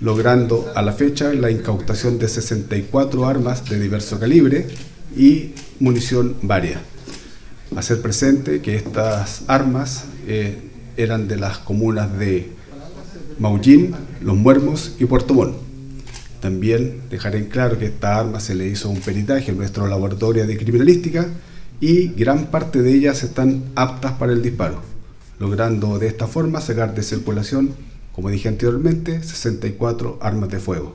logrando a la fecha la incautación de 64 armas de diverso calibre y munición varia. Hacer presente que estas armas eh, eran de las comunas de Maullín, Los Muermos y Puerto Montt. También dejaré en claro que esta arma se le hizo un peritaje en nuestro laboratorio de criminalística y gran parte de ellas están aptas para el disparo, logrando de esta forma sacar de circulación, como dije anteriormente, 64 armas de fuego.